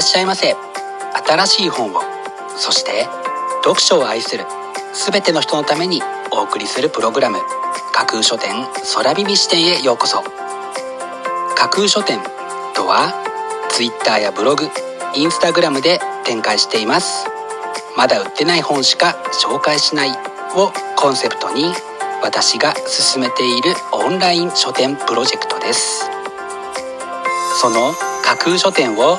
らっしゃいませ。新しい本をそして読書を愛する全ての人のためにお送りするプログラム架空書店空耳視点へようこそ。架空書店とは Twitter やブログインスタグラムで展開しています。まだ売ってない本しか紹介しないをコンセプトに私が進めているオンライン書店プロジェクトです。その架空書店を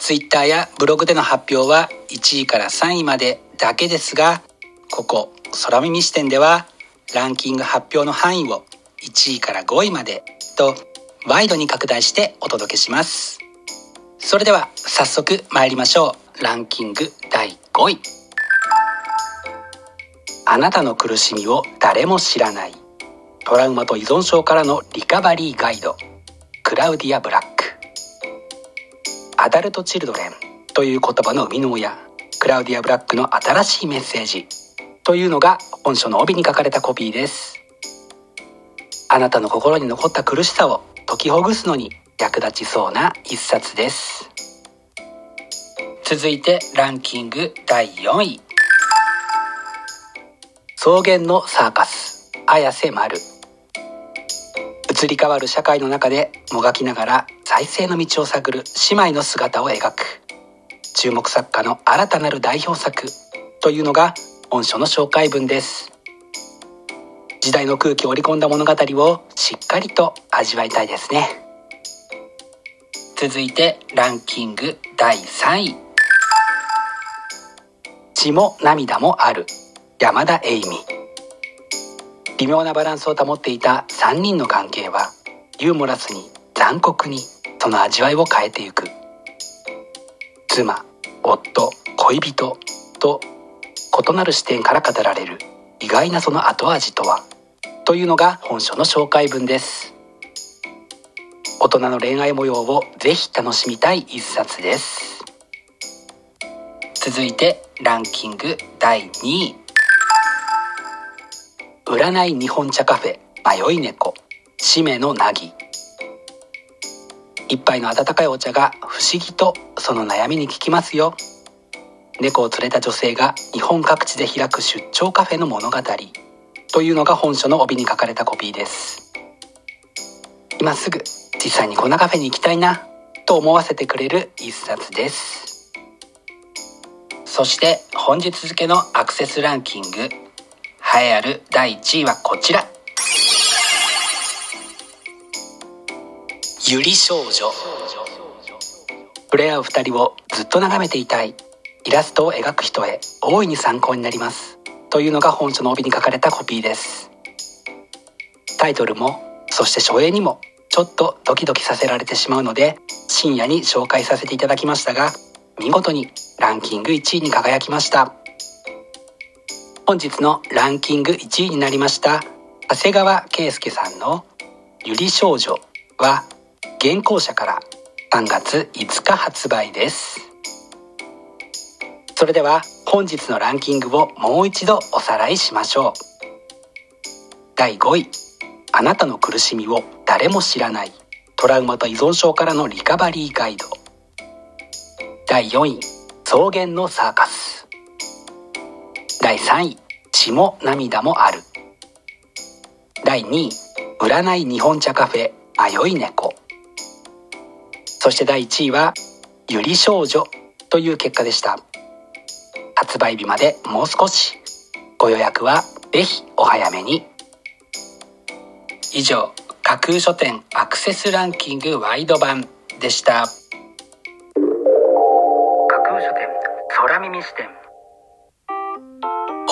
Twitter やブログでの発表は1位から3位までだけですがここ空耳視点ではランキング発表の範囲を1位から5位までとワイドに拡大してお届けします。それでは早速参りましょう。ランキング第5位。あなたの苦しみを誰も知らないトラウマと依存症からのリカバリーガイド。クラウディア・ブラック。アダルト・チルドレンという言葉の生みの親クラウディア・ブラックの新しいメッセージというのが本書の帯に書かれたコピーです。あなたの心に残った苦しさを解きほぐすのに役立ちそうな一冊です。続いてランキング第4位。草原のサーカス綾瀬丸。移り変わる社会の中でもがきながら再生の道を探る姉妹の姿を描く。注目作家の新たなる代表作というのが本書の紹介文です。時代の空気を織り込んだ物語をしっかりと味わいたいですね。続いてランキング第3位。血も涙もある山田栄美。微妙なバランスを保っていた3人の関係はユーモラスに残酷にその味わいを変えてゆく。妻夫恋人と異なる視点から語られる意外なその後味とはというのが本書の紹介文です。大人の恋愛模様をぜひ楽しみたい一冊です。続いてランキング第2位。占い日本茶カフェ迷い猫しめのなぎ一杯の温かいお茶が不思議とその悩みに効きますよ。猫を連れた女性が日本各地で開く出張カフェの物語。というのが本書の帯に書かれたコピーです。今すぐ実際にこんなカフェに行きたいなと思わせてくれる一冊です。そして本日付のアクセスランキング。栄えある第1位はこちら。ゆり少女。触れ合う二人をずっと眺めていたい。イラストを描く人へ大いに参考になります。というのが本書の帯に書かれたコピーです。タイトルもそして初映にもちょっとドキドキさせられてしまうので深夜に紹介させていただきましたが見事にランキング1位に輝きました。本日のランキング1位になりました長谷川圭介さんの「ゆり少女」は原稿者から3月5日発売です。それでは本日のランキングをもう一度おさらいしましょう。第5位あなたの苦しみを誰も知らないトラウマと依存症からのリカバリーガイド。第4位草原のサーカス。第3位血も涙もある。第2位占い日本茶カフェ迷い猫。そして第1位はゆり少女という結果でした。発売日までもう少し。ご予約はぜひお早めに。以上架空書店アクセスランキングワイド版でした。架空書店空耳視点。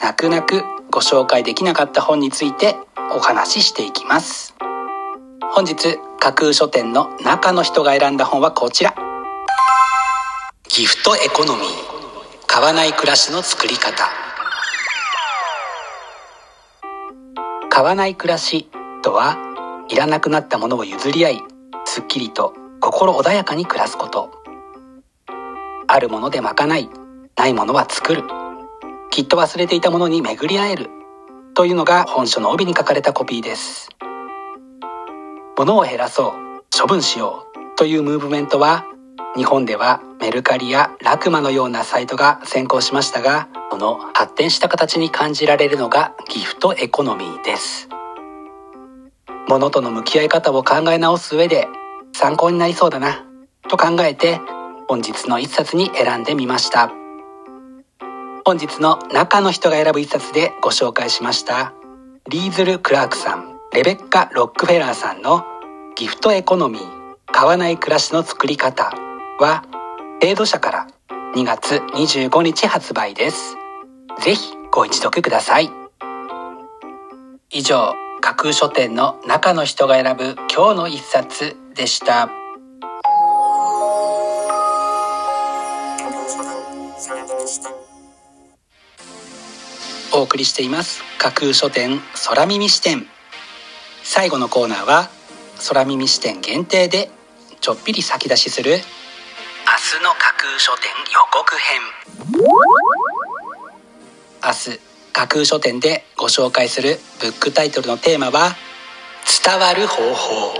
泣く泣くご紹介できなかった本についてお話ししていきます。本日架空書店の中の人が選んだ本はこちら。ギフトエコノミー。買わない暮らしの作り方。買わない暮らしとはいらなくなったものを譲り合いすっきりと心穏やかに暮らすこと。あるもので賄いないものは作る。きっと忘れていたものに巡り合える。というのが本書の帯に書かれたコピーです。物を減らそう。処分しよう。というムーブメントは日本ではメルカリやラクマのようなサイトが先行しましたが、その発展した形に感じられるのがギフトエコノミーです。物との向き合い方を考え直す上で参考になりそうだな。と考えて本日の一冊に選んでみました。本日の中の人が選ぶ一冊でご紹介しましたリーズル・クラークさん、レベッカ・ロックフェラーさんのギフトエコノミー買わない暮らしの作り方は、程度社から2月25日発売です。ぜひご一読ください。以上、架空書店の中の人が選ぶ今日の一冊でした。お送りしています。架空書店空耳視点。最後のコーナーは空耳視点限定でちょっぴり先出しする明日の架空書店予告編。明日架空書店でご紹介するブックタイトルのテーマは伝わる方法。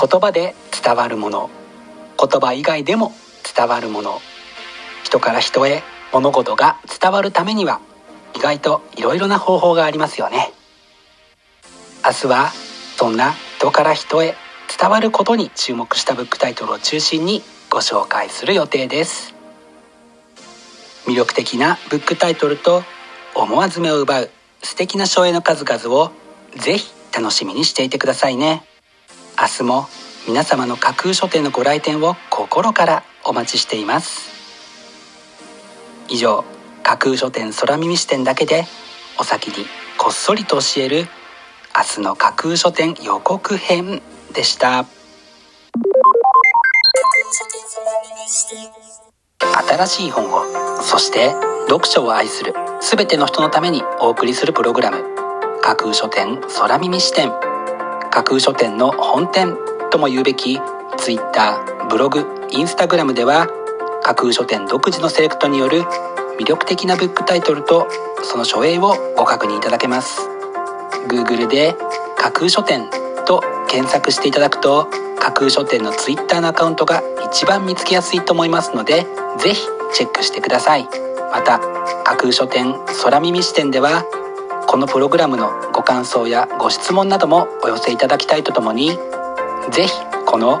言葉で伝わるもの。言葉以外でも伝わるもの。人から人へ物事が伝わるためには意外といろいろな方法がありますよね。明日はそんな人から人へ伝わることに注目したブックタイトルを中心にご紹介する予定です。魅力的なブックタイトルと思わず目を奪う素敵な書影の数々をぜひ楽しみにしていてくださいね。明日も皆様の架空書店のご来店を心からお待ちしています。以上架空書店空耳視点だけでお先にこっそりと教える明日の架空書店予告編でした。新しい本をそして読書を愛する全ての人のためにお送りするプログラム架空書店空耳視点。架空書店の本店とも言うべき Twitter ブログ Instagram では架空書店独自のセレクトによる魅力的なブックタイトルとその書影をご確認いただけます。Google で架空書店と検索していただくと架空書店の Twitter のアカウントが一番見つけやすいと思いますのでぜひチェックしてください。また架空書店空耳視点ではこのプログラムのご感想やご質問などもお寄せいただきたいとともにぜひこの